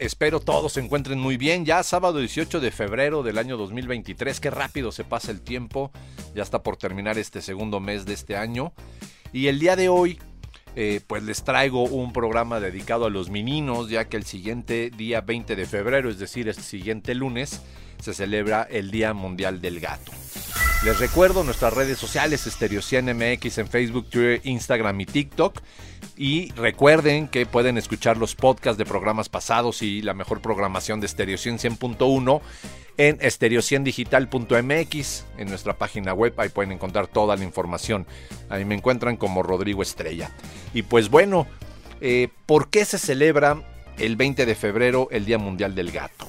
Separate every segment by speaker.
Speaker 1: Espero todos se encuentren muy bien. Ya sábado 18 de febrero del año 2023. Qué rápido se pasa el tiempo. Ya está por terminar este segundo mes de este año. Y el día de hoy, eh, pues les traigo un programa dedicado a los meninos, ya que el siguiente día 20 de febrero, es decir, el siguiente lunes, se celebra el Día Mundial del Gato. Les recuerdo nuestras redes sociales, MX en Facebook, Twitter, Instagram y TikTok. Y recuerden que pueden escuchar los podcasts de programas pasados y la mejor programación de Stereo 100.1 en estereociendigital.mx, en nuestra página web, ahí pueden encontrar toda la información. Ahí me encuentran como Rodrigo Estrella. Y pues bueno, eh, ¿por qué se celebra el 20 de febrero el Día Mundial del Gato?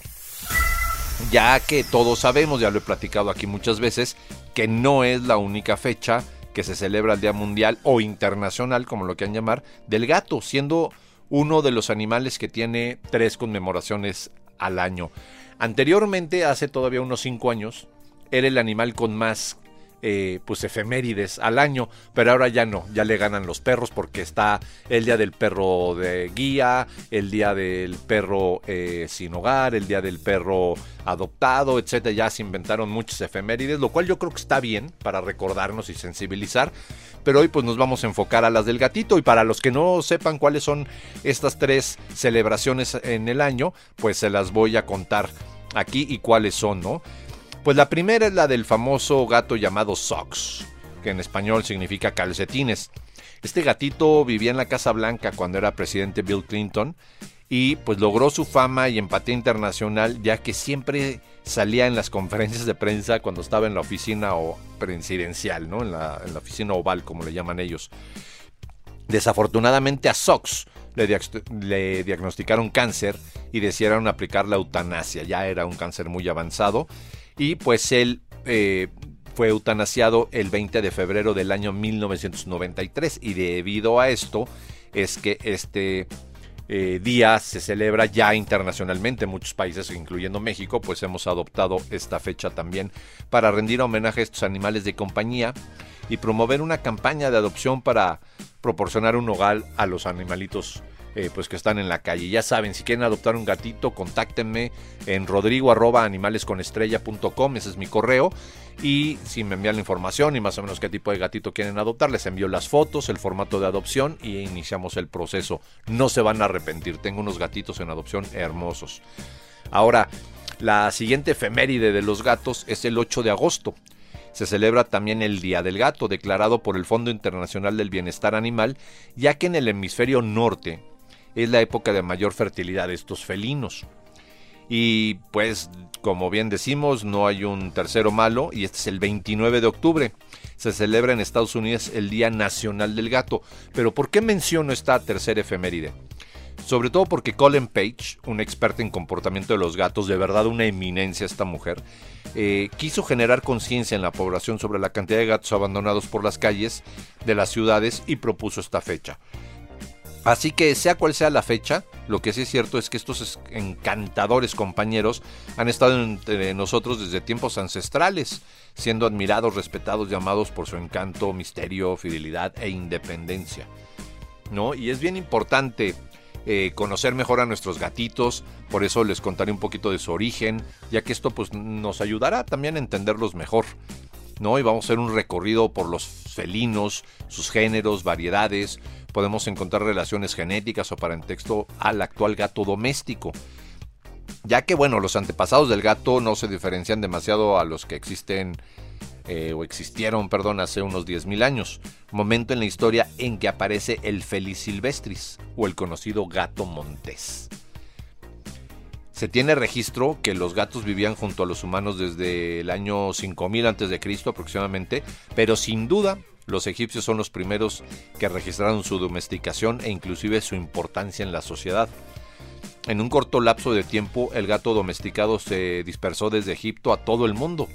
Speaker 1: Ya que todos sabemos, ya lo he platicado aquí muchas veces, que no es la única fecha que se celebra el Día Mundial o Internacional, como lo quieran llamar, del gato, siendo uno de los animales que tiene tres conmemoraciones al año. Anteriormente, hace todavía unos 5 años, era el animal con más eh, pues efemérides al año, pero ahora ya no, ya le ganan los perros porque está el día del perro de guía, el día del perro eh, sin hogar, el día del perro adoptado, etcétera. Ya se inventaron muchas efemérides, lo cual yo creo que está bien para recordarnos y sensibilizar. Pero hoy pues nos vamos a enfocar a las del gatito y para los que no sepan cuáles son estas tres celebraciones en el año, pues se las voy a contar aquí y cuáles son, ¿no? Pues la primera es la del famoso gato llamado Socks, que en español significa calcetines. Este gatito vivía en la Casa Blanca cuando era presidente Bill Clinton y pues logró su fama y empatía internacional ya que siempre salía en las conferencias de prensa cuando estaba en la oficina o presidencial, ¿no? En la, en la oficina oval, como le llaman ellos. Desafortunadamente a Sox le, diagnosticaron cáncer y decidieron aplicar la eutanasia. Ya era un cáncer muy avanzado y pues él eh, fue eutanasiado el 20 de febrero del año 1993 y debido a esto es que este eh, día se celebra ya internacionalmente. Muchos países, incluyendo México, pues hemos adoptado esta fecha también para rendir homenaje a estos animales de compañía y promover una campaña de adopción para proporcionar un hogar a los animalitos eh, pues que están en la calle. Ya saben, si quieren adoptar un gatito, contáctenme en rodrigo arroba animalesconestrella.com, ese es mi correo. Y si me envían la información y más o menos qué tipo de gatito quieren adoptar, les envío las fotos, el formato de adopción y iniciamos el proceso. No se van a arrepentir, tengo unos gatitos en adopción hermosos. Ahora, la siguiente efeméride de los gatos es el 8 de agosto. Se celebra también el Día del Gato, declarado por el Fondo Internacional del Bienestar Animal, ya que en el hemisferio norte es la época de mayor fertilidad de estos felinos. Y pues, como bien decimos, no hay un tercero malo y este es el 29 de octubre. Se celebra en Estados Unidos el Día Nacional del Gato. Pero ¿por qué menciono esta tercera efeméride? Sobre todo porque Colin Page, un experto en comportamiento de los gatos, de verdad una eminencia esta mujer, eh, quiso generar conciencia en la población sobre la cantidad de gatos abandonados por las calles de las ciudades y propuso esta fecha. Así que sea cual sea la fecha, lo que sí es cierto es que estos encantadores compañeros han estado entre nosotros desde tiempos ancestrales, siendo admirados, respetados y amados por su encanto, misterio, fidelidad e independencia. ¿No? Y es bien importante eh, conocer mejor a nuestros gatitos, por eso les contaré un poquito de su origen, ya que esto pues, nos ayudará también a entenderlos mejor. ¿No? Y vamos a hacer un recorrido por los felinos, sus géneros, variedades, podemos encontrar relaciones genéticas o parentexto al actual gato doméstico. Ya que, bueno, los antepasados del gato no se diferencian demasiado a los que existen eh, o existieron, perdón, hace unos 10.000 años, momento en la historia en que aparece el Felis silvestris o el conocido gato montés. Se tiene registro que los gatos vivían junto a los humanos desde el año 5000 a.C. aproximadamente, pero sin duda los egipcios son los primeros que registraron su domesticación e inclusive su importancia en la sociedad. En un corto lapso de tiempo, el gato domesticado se dispersó desde Egipto a todo el mundo.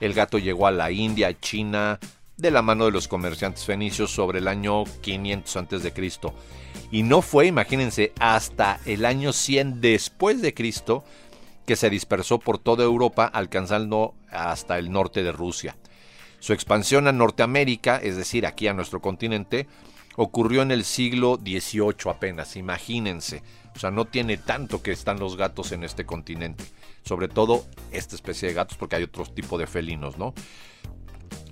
Speaker 1: El gato llegó a la India, China, de la mano de los comerciantes fenicios sobre el año 500 a.C. Y no fue, imagínense, hasta el año 100 después de Cristo que se dispersó por toda Europa, alcanzando hasta el norte de Rusia. Su expansión a Norteamérica, es decir, aquí a nuestro continente, ocurrió en el siglo XVIII apenas, imagínense. O sea, no tiene tanto que están los gatos en este continente. Sobre todo esta especie de gatos, porque hay otro tipo de felinos, ¿no?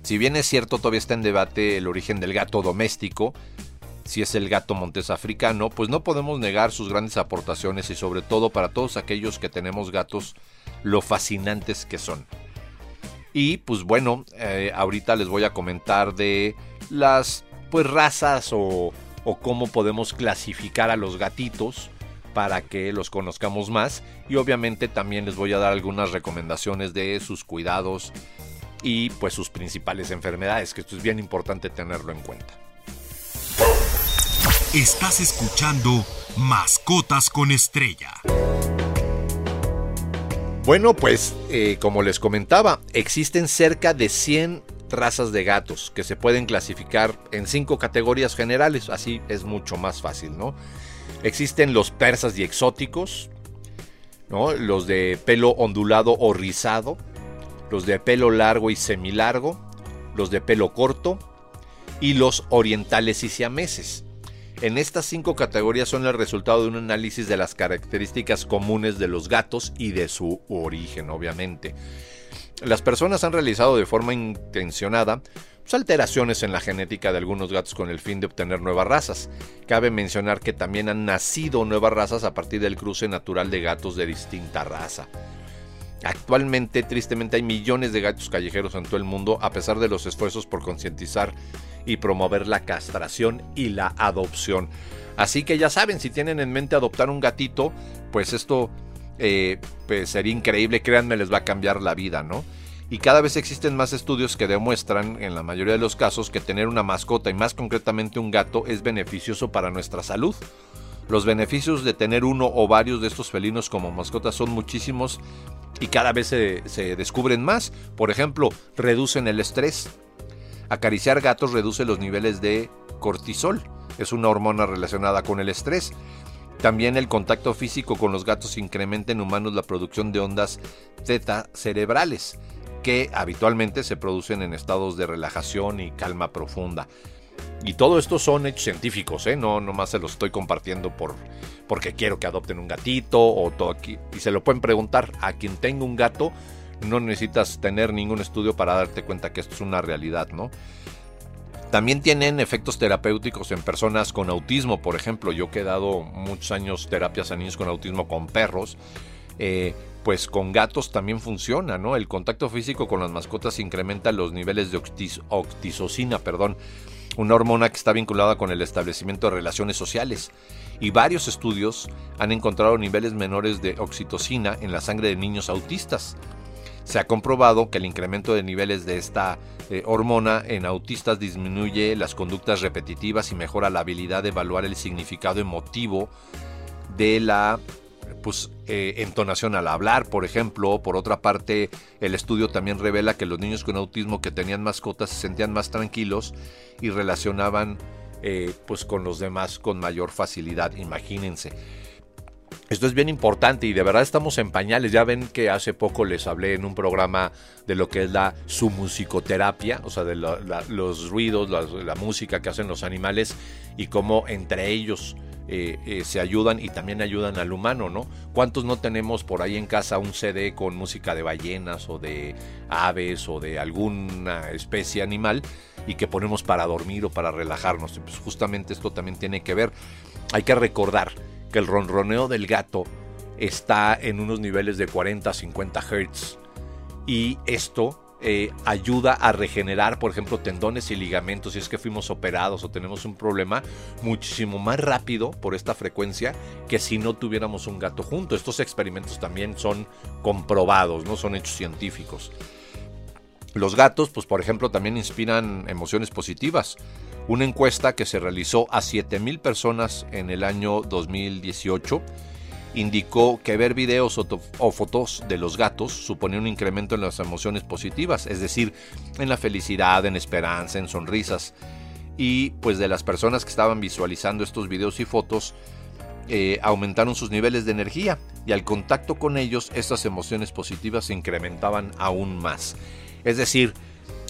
Speaker 1: Si bien es cierto, todavía está en debate el origen del gato doméstico, si es el gato montés africano, pues no podemos negar sus grandes aportaciones y sobre todo para todos aquellos que tenemos gatos, lo fascinantes que son. Y pues bueno, eh, ahorita les voy a comentar de las pues razas o, o cómo podemos clasificar a los gatitos para que los conozcamos más y obviamente también les voy a dar algunas recomendaciones de sus cuidados y pues sus principales enfermedades, que esto es bien importante tenerlo en cuenta.
Speaker 2: Estás escuchando Mascotas con Estrella.
Speaker 1: Bueno, pues eh, como les comentaba, existen cerca de 100 razas de gatos que se pueden clasificar en cinco categorías generales, así es mucho más fácil, ¿no? Existen los persas y exóticos, ¿no? Los de pelo ondulado o rizado, los de pelo largo y semilargo, los de pelo corto y los orientales y siameses. En estas cinco categorías son el resultado de un análisis de las características comunes de los gatos y de su origen, obviamente. Las personas han realizado de forma intencionada pues, alteraciones en la genética de algunos gatos con el fin de obtener nuevas razas. Cabe mencionar que también han nacido nuevas razas a partir del cruce natural de gatos de distinta raza. Actualmente, tristemente, hay millones de gatos callejeros en todo el mundo, a pesar de los esfuerzos por concientizar y promover la castración y la adopción. Así que ya saben, si tienen en mente adoptar un gatito, pues esto eh, pues sería increíble, créanme, les va a cambiar la vida, ¿no? Y cada vez existen más estudios que demuestran, en la mayoría de los casos, que tener una mascota y más concretamente un gato es beneficioso para nuestra salud. Los beneficios de tener uno o varios de estos felinos como mascotas son muchísimos y cada vez se, descubren más. Por ejemplo, reducen el estrés, Acariciar gatos reduce los niveles de cortisol, es una hormona relacionada con el estrés. También el contacto físico con los gatos incrementa en humanos la producción de ondas zeta cerebrales, que habitualmente se producen en estados de relajación y calma profunda. Y todo esto son hechos científicos, ¿eh? no nomás se los estoy compartiendo por, porque quiero que adopten un gatito o todo aquí. Y se lo pueden preguntar a quien tenga un gato, no necesitas tener ningún estudio para darte cuenta que esto es una realidad, ¿no? También tienen efectos terapéuticos en personas con autismo, por ejemplo. Yo he dado muchos años terapias a niños con autismo con perros. Eh, pues con gatos también funciona, ¿no? El contacto físico con las mascotas incrementa los niveles de oxitocina, perdón, una hormona que está vinculada con el establecimiento de relaciones sociales. Y varios estudios han encontrado niveles menores de oxitocina en la sangre de niños autistas. Se ha comprobado que el incremento de niveles de esta eh, hormona en autistas disminuye las conductas repetitivas y mejora la habilidad de evaluar el significado emotivo de la pues, eh, entonación al hablar, por ejemplo. Por otra parte, el estudio también revela que los niños con autismo que tenían mascotas se sentían más tranquilos y relacionaban eh, pues, con los demás con mayor facilidad, imagínense. Esto es bien importante y de verdad estamos en pañales. Ya ven que hace poco les hablé en un programa de lo que es la su musicoterapia, o sea, de los ruidos, la, música que hacen los animales y cómo entre ellos eh, eh, se ayudan y también ayudan al humano, ¿no? ¿Cuántos no tenemos por ahí en casa un CD con música de ballenas o de aves o de alguna especie animal y que ponemos para dormir o para relajarnos? Pues justamente esto también tiene que ver. Hay que recordar que el ronroneo del gato está en unos niveles de 40 a 50 Hz. Y esto eh, ayuda a regenerar, por ejemplo, tendones y ligamentos si es que fuimos operados o tenemos un problema muchísimo más rápido por esta frecuencia que si no tuviéramos un gato junto. Estos experimentos también son comprobados, no son hechos científicos. Los gatos, pues por ejemplo, también inspiran emociones positivas. Una encuesta que se realizó a 7.000 personas en el año 2018 indicó que ver videos o, fotos de los gatos suponía un incremento en las emociones positivas, es decir, en la felicidad, en esperanza, en sonrisas. Y pues de las personas que estaban visualizando estos videos y fotos, eh, aumentaron sus niveles de energía y al contacto con ellos estas emociones positivas se incrementaban aún más. Es decir,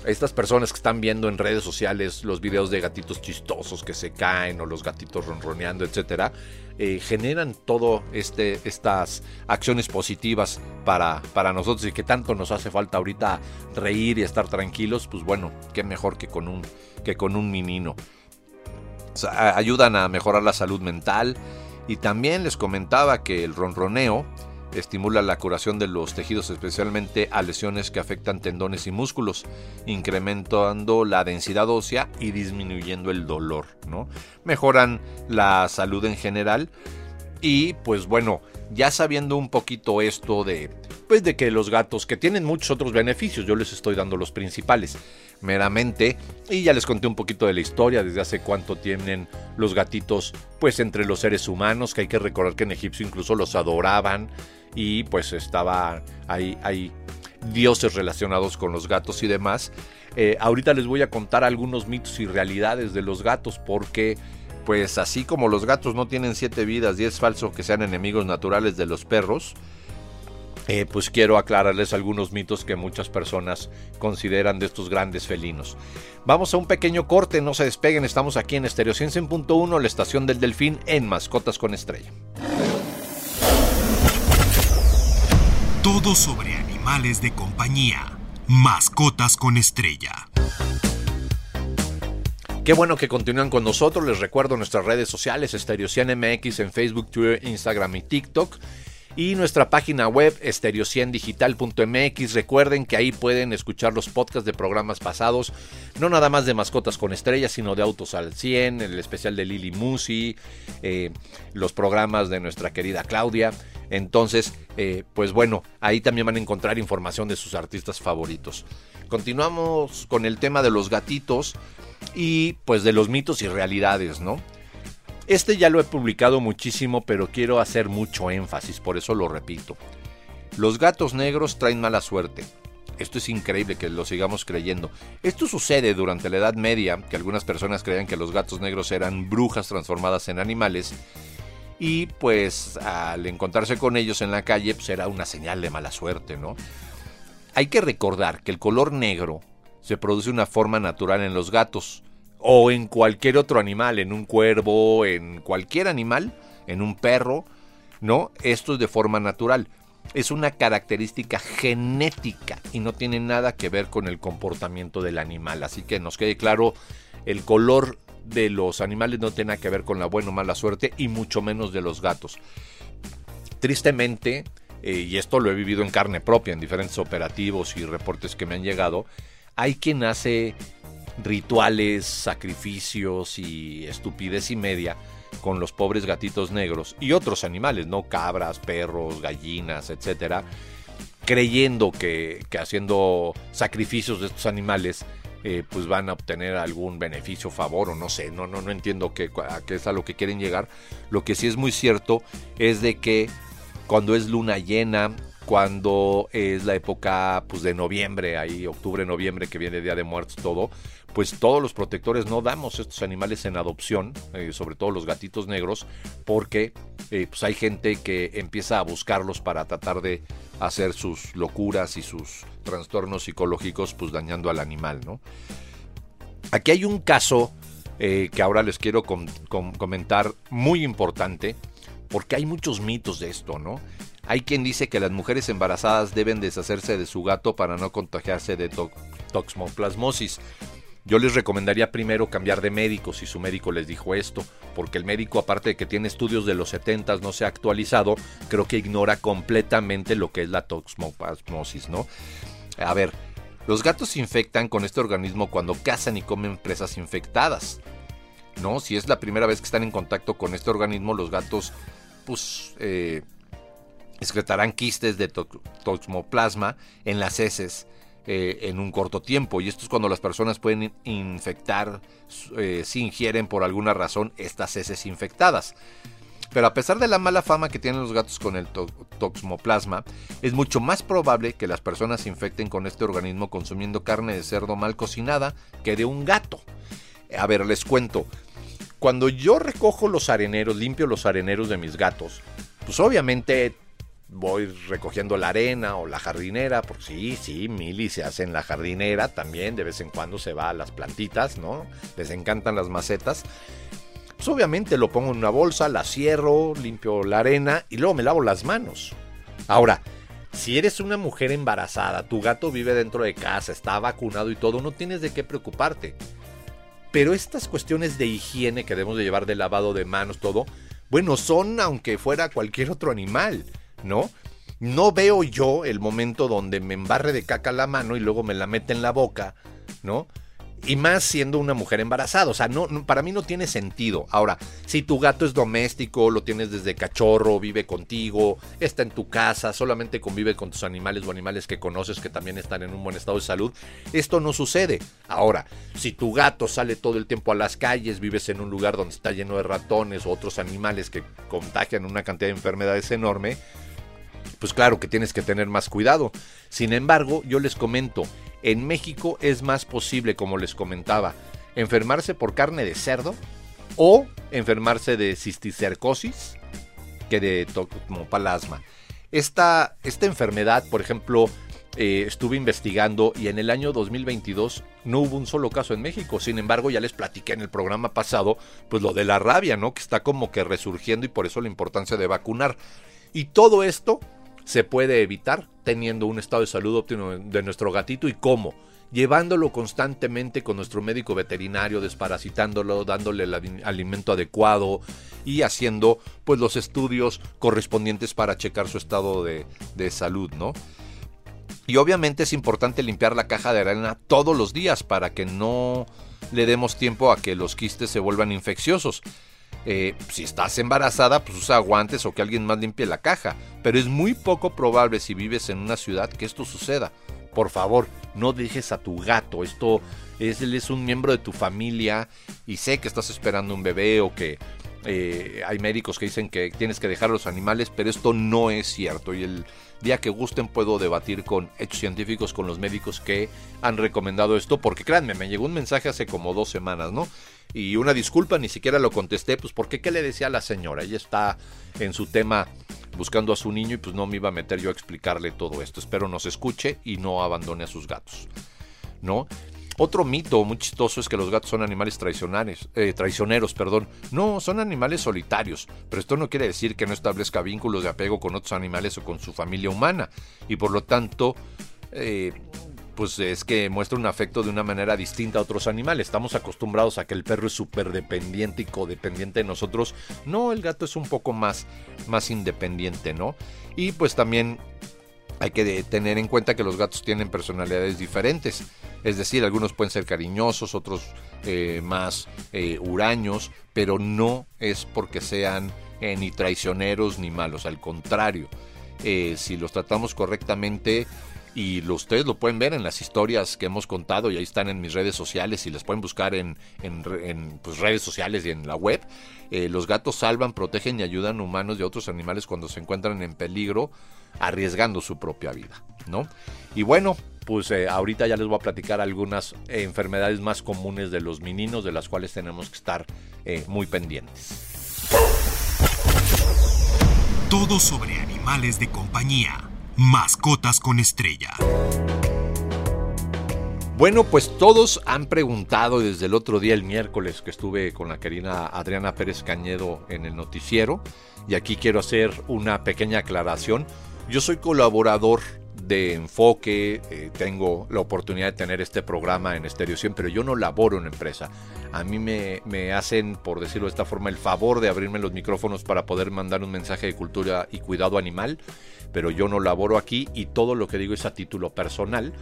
Speaker 1: estas personas que están viendo en redes sociales los videos de gatitos chistosos que se caen o los gatitos ronroneando, etcétera, eh, generan todo este estas acciones positivas para, para nosotros y que tanto nos hace falta ahorita reír y estar tranquilos, pues bueno, qué mejor que con un que con un menino. ayudan a mejorar la salud mental y también les comentaba que el ronroneo estimula la curación de los tejidos, especialmente a lesiones que afectan tendones y músculos, incrementando la densidad ósea y disminuyendo el dolor, ¿no? Mejoran la salud en general. Y pues bueno, ya sabiendo un poquito esto de pues de que los gatos que tienen muchos otros beneficios, yo les estoy dando los principales meramente. Y ya les conté un poquito de la historia desde hace cuánto tienen los gatitos pues entre los seres humanos, que hay que recordar que en Egipcio incluso los adoraban y pues estaba ahí, hay dioses relacionados con los gatos y demás. Eh, ahorita les voy a contar algunos mitos y realidades de los gatos porque pues así como los gatos no tienen siete vidas y es falso que sean enemigos naturales de los perros, eh, pues quiero aclararles algunos mitos que muchas personas consideran de estos grandes felinos. Vamos a un pequeño corte, no se despeguen, estamos aquí en Estereo 100.1, la estación del Delfín en Mascotas con Estrella.
Speaker 2: Todo sobre animales de compañía. Mascotas con estrella.
Speaker 1: Qué bueno que continúan con nosotros. Les recuerdo nuestras redes sociales, Estereocian MX en Facebook, Twitter, Instagram y TikTok. Y nuestra página web, estereociendigital.mx. Recuerden que ahí pueden escuchar los podcasts de programas pasados, no nada más de mascotas con estrellas, sino de autos al 100, el especial de Lili Musi, eh, los programas de nuestra querida Claudia. Entonces, eh, pues bueno, ahí también van a encontrar información de sus artistas favoritos. Continuamos con el tema de los gatitos y pues de los mitos y realidades, ¿no? Este ya lo he publicado muchísimo, pero quiero hacer mucho énfasis, por eso lo repito. Los gatos negros traen mala suerte. Esto es increíble que lo sigamos creyendo. Esto sucede durante la Edad Media, que algunas personas creían que los gatos negros eran brujas transformadas en animales y pues al encontrarse con ellos en la calle pues era una señal de mala suerte, ¿no? Hay que recordar que el color negro se produce de una forma natural en los gatos o en cualquier otro animal, en un cuervo, en cualquier animal, en un perro, ¿no? Esto es de forma natural. Es una característica genética y no tiene nada que ver con el comportamiento del animal. Así que nos quede claro, el color de los animales no tiene que ver con la buena o mala suerte y mucho menos de los gatos. Tristemente, eh, y esto lo he vivido en carne propia en diferentes operativos y reportes que me han llegado, hay quien hace rituales, sacrificios y estupidez y media con los pobres gatitos negros y otros animales, ¿no? Cabras, perros, gallinas, etcétera, creyendo que, que haciendo sacrificios de estos animales eh, pues van a obtener algún beneficio, favor o no sé, no, no, no entiendo qué, a qué es a lo que quieren llegar. Lo que sí es muy cierto es de que cuando es luna llena, cuando es la época pues de noviembre, ahí octubre, noviembre, que viene Día de Muertos, todo, pues todos los protectores no damos estos animales en adopción, eh, sobre todo los gatitos negros, porque eh, pues hay gente que empieza a buscarlos para tratar de hacer sus locuras y sus trastornos psicológicos, pues dañando al animal, ¿no? Aquí hay un caso eh, que ahora les quiero comentar muy importante, porque hay muchos mitos de esto, ¿no? Hay quien dice que las mujeres embarazadas deben deshacerse de su gato para no contagiarse de toxoplasmosis. Yo les recomendaría primero cambiar de médico si su médico les dijo esto, porque el médico, aparte de que tiene estudios de los 70 no se ha actualizado, creo que ignora completamente lo que es la toxoplasmosis, ¿no? A ver, los gatos se infectan con este organismo cuando cazan y comen presas infectadas. ¿No? Si es la primera vez que están en contacto con este organismo, los gatos, pues, eh, excretarán quistes de toxoplasma en las heces eh, en un corto tiempo. Y esto es cuando las personas pueden infectar eh, si ingieren por alguna razón estas heces infectadas. Pero a pesar de la mala fama que tienen los gatos con el toxoplasma, es mucho más probable que las personas se infecten con este organismo consumiendo carne de cerdo mal cocinada que de un gato. A ver, les cuento. Cuando yo recojo los areneros, limpio los areneros de mis gatos, pues obviamente voy recogiendo la arena o la jardinera, porque sí, sí, Mili se hace en la jardinera también, de vez en cuando se va a las plantitas, ¿no? Les encantan las macetas. Pues obviamente lo pongo en una bolsa, la cierro, limpio la arena y luego me lavo las manos. Ahora, si eres una mujer embarazada, tu gato vive dentro de casa, está vacunado y todo, no tienes de qué preocuparte. Pero estas cuestiones de higiene que debemos de llevar de lavado de manos, todo, bueno, son aunque fuera cualquier otro animal. ¿No? No veo yo el momento donde me embarre de caca la mano y luego me la mete en la boca, ¿no? Y más siendo una mujer embarazada. O sea, no, para mí no tiene sentido. Ahora, si tu gato es doméstico, lo tienes desde cachorro, vive contigo, está en tu casa, solamente convive con tus animales o animales que conoces que también están en un buen estado de salud, esto no sucede. Ahora, si tu gato sale todo el tiempo a las calles, vives en un lugar donde está lleno de ratones o otros animales que contagian una cantidad de enfermedades enorme, pues claro que tienes que tener más cuidado. Sin embargo, yo les comento, en México es más posible, como les comentaba, enfermarse por carne de cerdo o enfermarse de cisticercosis que de toxoplasma. Esta, esta enfermedad, por ejemplo, eh, estuve investigando y en el año 2022 no hubo un solo caso en México. Sin embargo, ya les platiqué en el programa pasado, pues lo de la rabia, ¿no? Que está como que resurgiendo y por eso la importancia de vacunar. Y todo esto se puede evitar teniendo un estado de salud óptimo de nuestro gatito y cómo llevándolo constantemente con nuestro médico veterinario, desparasitándolo, dándole el alimento adecuado y haciendo pues los estudios correspondientes para checar su estado de, de salud, ¿no? Y obviamente es importante limpiar la caja de arena todos los días para que no le demos tiempo a que los quistes se vuelvan infecciosos. Eh, si estás embarazada, pues usa guantes o que alguien más limpie la caja. Pero es muy poco probable si vives en una ciudad que esto suceda. Por favor, no dejes a tu gato. Esto es, un miembro de tu familia y sé que estás esperando un bebé o que eh, hay médicos que dicen que tienes que dejar a los animales, pero esto no es cierto. Y el día que gusten puedo debatir con hechos científicos con los médicos que han recomendado esto, porque créanme, me llegó un mensaje hace como dos semanas, ¿no? Y una disculpa, ni siquiera lo contesté, pues porque qué le decía a la señora, ella está en su tema buscando a su niño y pues no me iba a meter yo a explicarle todo esto. Espero nos escuche y no abandone a sus gatos, ¿no? Otro mito muy chistoso es que los gatos son animales traicionares, eh, traicioneros. Perdón. No, son animales solitarios, pero esto no quiere decir que no establezca vínculos de apego con otros animales o con su familia humana, y por lo tanto, eh, pues es que muestra un afecto de una manera distinta a otros animales. Estamos acostumbrados a que el perro es súper dependiente y codependiente de nosotros. No, el gato es un poco más, más independiente, ¿no? Y pues también hay que tener en cuenta que los gatos tienen personalidades diferentes. Es decir, algunos pueden ser cariñosos, otros eh, más eh, huraños, pero no es porque sean eh, ni traicioneros ni malos. Al contrario, si los tratamos correctamente, y ustedes lo pueden ver en las historias que hemos contado y ahí están en mis redes sociales y las pueden buscar en, en, pues, redes sociales y en la web. los gatos salvan, protegen y ayudan humanos y otros animales cuando se encuentran en peligro, arriesgando su propia vida, ¿no? Y bueno, pues eh, ahorita ya les voy a platicar algunas eh, enfermedades más comunes de los meninos de las cuales tenemos que estar eh, muy pendientes.
Speaker 2: Todo sobre animales de compañía. Mascotas con estrella.
Speaker 1: Bueno, pues todos han preguntado desde el otro día, el miércoles, que estuve con la querida Adriana Pérez Cañedo en el noticiero, y aquí quiero hacer una pequeña aclaración. Yo soy colaborador de enfoque, eh, tengo la oportunidad de tener este programa en Estéreo 100, pero yo no laboro en empresa. A mí me, me, hacen, por decirlo de esta forma, el favor de abrirme los micrófonos para poder mandar un mensaje de cultura y cuidado animal, pero yo no laboro aquí y todo lo que digo es a título personal.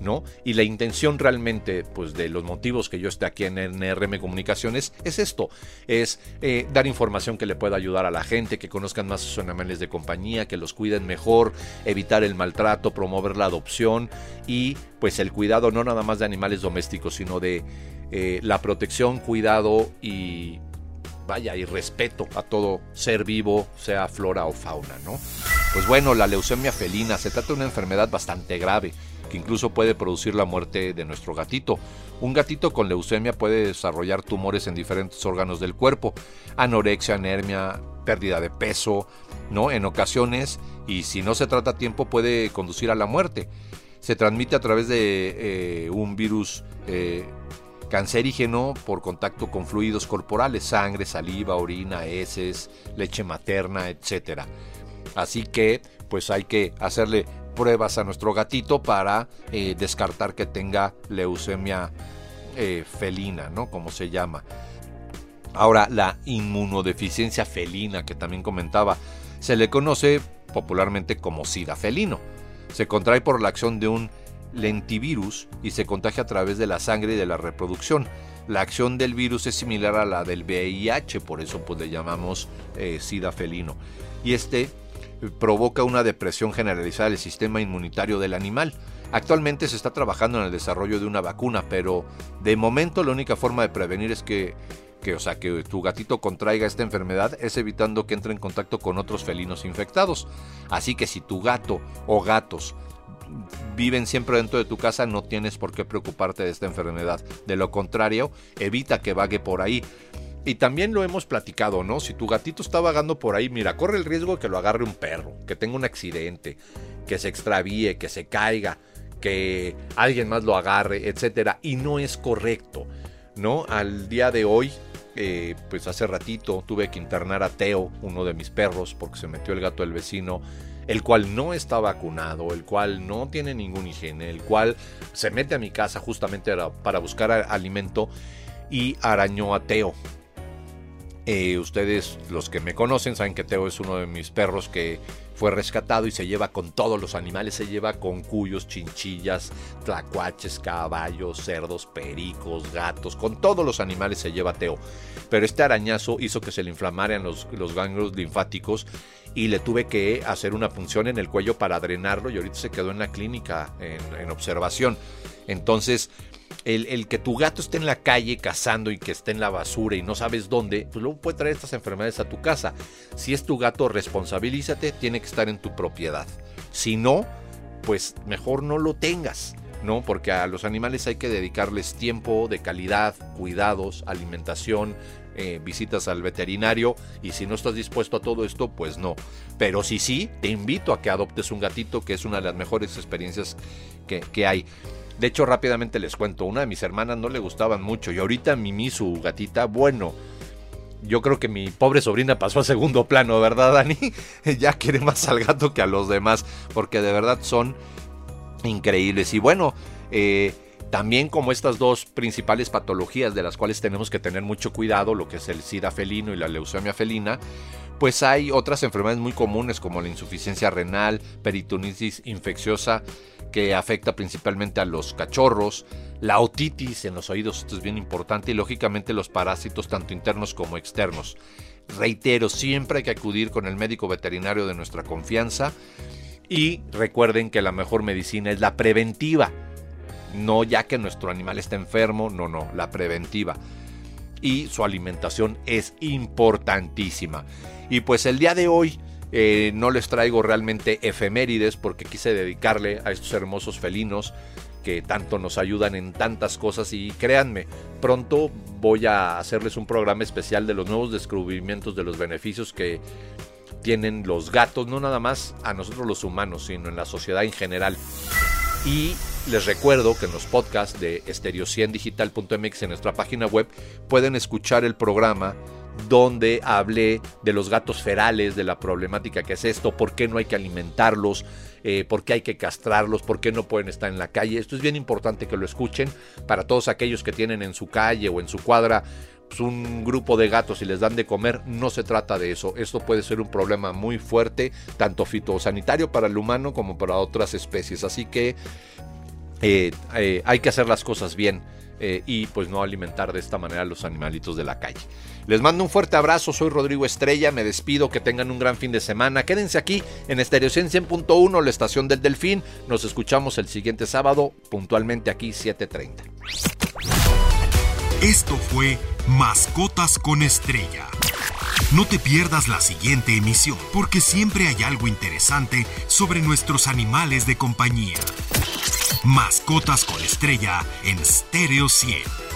Speaker 1: ¿no? Y la intención realmente, pues de los motivos que yo esté aquí en NRM Comunicaciones, es esto, es eh, dar información que le pueda ayudar a la gente, que conozcan más sus animales de compañía, que los cuiden mejor, evitar el maltrato, promover la adopción y pues el cuidado no nada más de animales domésticos, sino de eh, la protección, cuidado y vaya, y respeto a todo ser vivo, sea flora o fauna, ¿no? Pues bueno, la leucemia felina se trata de una enfermedad bastante grave que incluso puede producir la muerte de nuestro gatito. Un gatito con leucemia puede desarrollar tumores en diferentes órganos del cuerpo, anorexia, anemia, pérdida de peso, ¿no? En ocasiones, y si no se trata a tiempo, puede conducir a la muerte. Se transmite a través de eh, un virus eh, cancerígeno por contacto con fluidos corporales, sangre, saliva, orina, heces, leche materna, etc. Así que, pues hay que hacerle pruebas a nuestro gatito para eh, descartar que tenga leucemia eh, felina, ¿no? Como se llama. Ahora, la inmunodeficiencia felina, que también comentaba, se le conoce popularmente como SIDA felino. Se contrae por la acción de un lentivirus y se contagia a través de la sangre y de la reproducción. La acción del virus es similar a la del VIH, por eso pues le llamamos eh, SIDA felino. Y este provoca una depresión generalizada del sistema inmunitario del animal. Actualmente se está trabajando en el desarrollo de una vacuna, pero de momento la única forma de prevenir es que, que, o sea, que tu gatito contraiga esta enfermedad es evitando que entre en contacto con otros felinos infectados. Así que si tu gato o gatos viven siempre dentro de tu casa, no tienes por qué preocuparte de esta enfermedad. De lo contrario, evita que vague por ahí. Y también lo hemos platicado, ¿no? Si tu gatito está vagando por ahí, mira, corre el riesgo de que lo agarre un perro, que tenga un accidente, que se extravíe, que se caiga, que alguien más lo agarre, etcétera. Y no es correcto, ¿no? Al día de hoy, eh, pues hace ratito tuve que internar a Teo, uno de mis perros, porque se metió el gato del vecino, el cual no está vacunado, el cual no tiene ningún higiene, el cual se mete a mi casa justamente para buscar alimento y arañó a Teo. Eh, ustedes, los que me conocen, saben que Teo es uno de mis perros que fue rescatado y se lleva con todos los animales, se lleva con cuyos, chinchillas, tlacuaches, caballos, cerdos, pericos, gatos, con todos los animales se lleva Teo. Pero este arañazo hizo que se le inflamaran los, ganglios linfáticos y le tuve que hacer una punción en el cuello para drenarlo y ahorita se quedó en la clínica en observación. Entonces, el, que tu gato esté en la calle cazando y que esté en la basura y no sabes dónde, pues luego puede traer estas enfermedades a tu casa. Si es tu gato, responsabilízate, tiene que estar en tu propiedad. Si no, pues mejor no lo tengas. ¿no? Porque a los animales hay que dedicarles tiempo de calidad, cuidados, alimentación, eh, visitas al veterinario y si no estás dispuesto a todo esto, pues no. Pero si sí, te invito a que adoptes un gatito, que es una de las mejores experiencias que, que hay. De hecho, rápidamente les cuento, una de mis hermanas no le gustaban mucho y ahorita Mimi, su gatita, bueno, yo creo que mi pobre sobrina pasó a segundo plano, ¿verdad, Dani? ya quiere más al gato que a los demás, porque de verdad son increíbles. Y bueno, eh, también como estas dos principales patologías de las cuales tenemos que tener mucho cuidado, lo que es el SIDA felino y la leucemia felina, pues hay otras enfermedades muy comunes como la insuficiencia renal, peritonitis infecciosa, que afecta principalmente a los cachorros, la otitis en los oídos, esto es bien importante, y lógicamente los parásitos tanto internos como externos. Reitero, siempre hay que acudir con el médico veterinario de nuestra confianza y recuerden que la mejor medicina es la preventiva, no ya que nuestro animal está enfermo, no, no, la preventiva. Y su alimentación es importantísima. Y pues el día de hoy eh, no les traigo realmente efemérides porque quise dedicarle a estos hermosos felinos que tanto nos ayudan en tantas cosas y créanme, pronto voy a hacerles un programa especial de los nuevos descubrimientos de los beneficios que tienen los gatos, no nada más a nosotros los humanos, sino en la sociedad en general. Y les recuerdo que en los podcasts de estereociendigital.mx en nuestra página web pueden escuchar el programa donde hablé de los gatos ferales, de la problemática que es esto, por qué no hay que alimentarlos, eh, por qué hay que castrarlos, por qué no pueden estar en la calle. Esto es bien importante que lo escuchen para todos aquellos que tienen en su calle o en su cuadra pues, un grupo de gatos y les dan de comer, no se trata de eso. Esto puede ser un problema muy fuerte, tanto fitosanitario para el humano como para otras especies. Así que eh, eh, hay que hacer las cosas bien. Y pues no alimentar de esta manera a los animalitos de la calle. Les mando un fuerte abrazo, soy Rodrigo Estrella, me despido, que tengan un gran fin de semana. Quédense aquí en Estereo 100.1, la estación del Delfín. Nos escuchamos el siguiente sábado, puntualmente aquí 7.30.
Speaker 2: Esto fue Mascotas con Estrella. No te pierdas la siguiente emisión, porque siempre hay algo interesante sobre nuestros animales de compañía. Mascotas con estrella en Stereo 100.